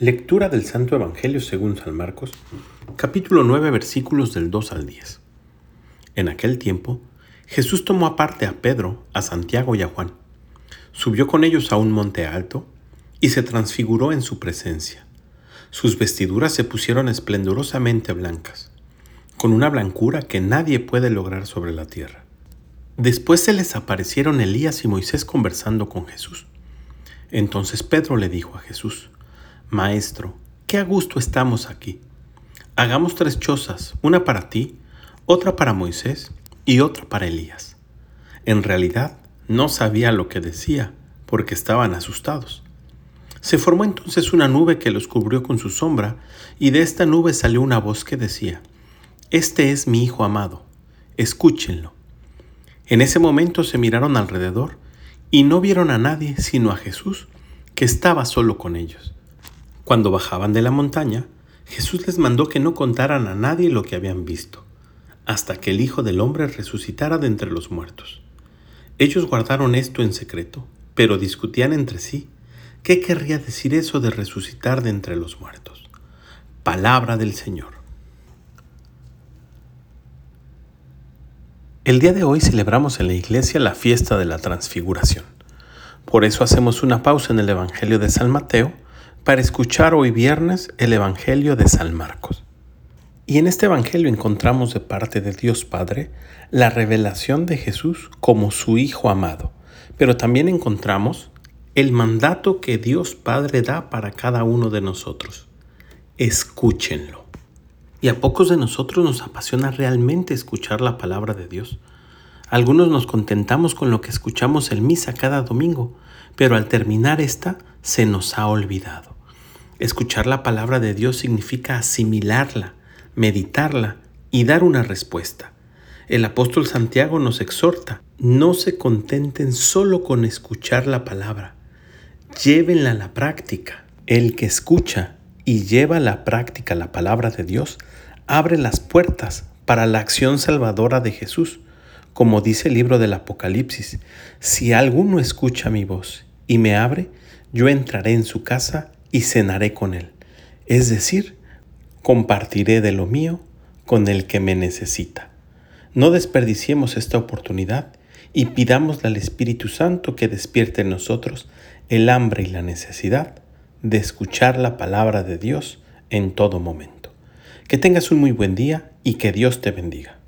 Lectura del Santo Evangelio según San Marcos, capítulo 9, versículos del 2 al 10. En aquel tiempo, Jesús tomó aparte a Pedro, a Santiago y a Juan. Subió con ellos a un monte alto y se transfiguró en su presencia. Sus vestiduras se pusieron esplendorosamente blancas, con una blancura que nadie puede lograr sobre la tierra. Después se les aparecieron Elías y Moisés conversando con Jesús. Entonces Pedro le dijo a Jesús, Maestro, qué a gusto estamos aquí. Hagamos tres chozas, una para ti, otra para Moisés y otra para Elías. En realidad, no sabía lo que decía, porque estaban asustados. Se formó entonces una nube que los cubrió con su sombra, y de esta nube salió una voz que decía, Este es mi Hijo amado, escúchenlo. En ese momento se miraron alrededor y no vieron a nadie sino a Jesús, que estaba solo con ellos. Cuando bajaban de la montaña, Jesús les mandó que no contaran a nadie lo que habían visto, hasta que el Hijo del Hombre resucitara de entre los muertos. Ellos guardaron esto en secreto, pero discutían entre sí, ¿qué querría decir eso de resucitar de entre los muertos? Palabra del Señor. El día de hoy celebramos en la iglesia la fiesta de la transfiguración. Por eso hacemos una pausa en el Evangelio de San Mateo, para escuchar hoy viernes el Evangelio de San Marcos. Y en este Evangelio encontramos de parte de Dios Padre la revelación de Jesús como su Hijo amado, pero también encontramos el mandato que Dios Padre da para cada uno de nosotros. Escúchenlo. Y a pocos de nosotros nos apasiona realmente escuchar la palabra de Dios. Algunos nos contentamos con lo que escuchamos en misa cada domingo, pero al terminar esta se nos ha olvidado. Escuchar la palabra de Dios significa asimilarla, meditarla y dar una respuesta. El apóstol Santiago nos exhorta, no se contenten solo con escuchar la palabra, llévenla a la práctica. El que escucha y lleva a la práctica la palabra de Dios abre las puertas para la acción salvadora de Jesús. Como dice el libro del Apocalipsis, si alguno escucha mi voz y me abre, yo entraré en su casa y cenaré con él. Es decir, compartiré de lo mío con el que me necesita. No desperdiciemos esta oportunidad y pidámosle al Espíritu Santo que despierte en nosotros el hambre y la necesidad de escuchar la palabra de Dios en todo momento. Que tengas un muy buen día y que Dios te bendiga.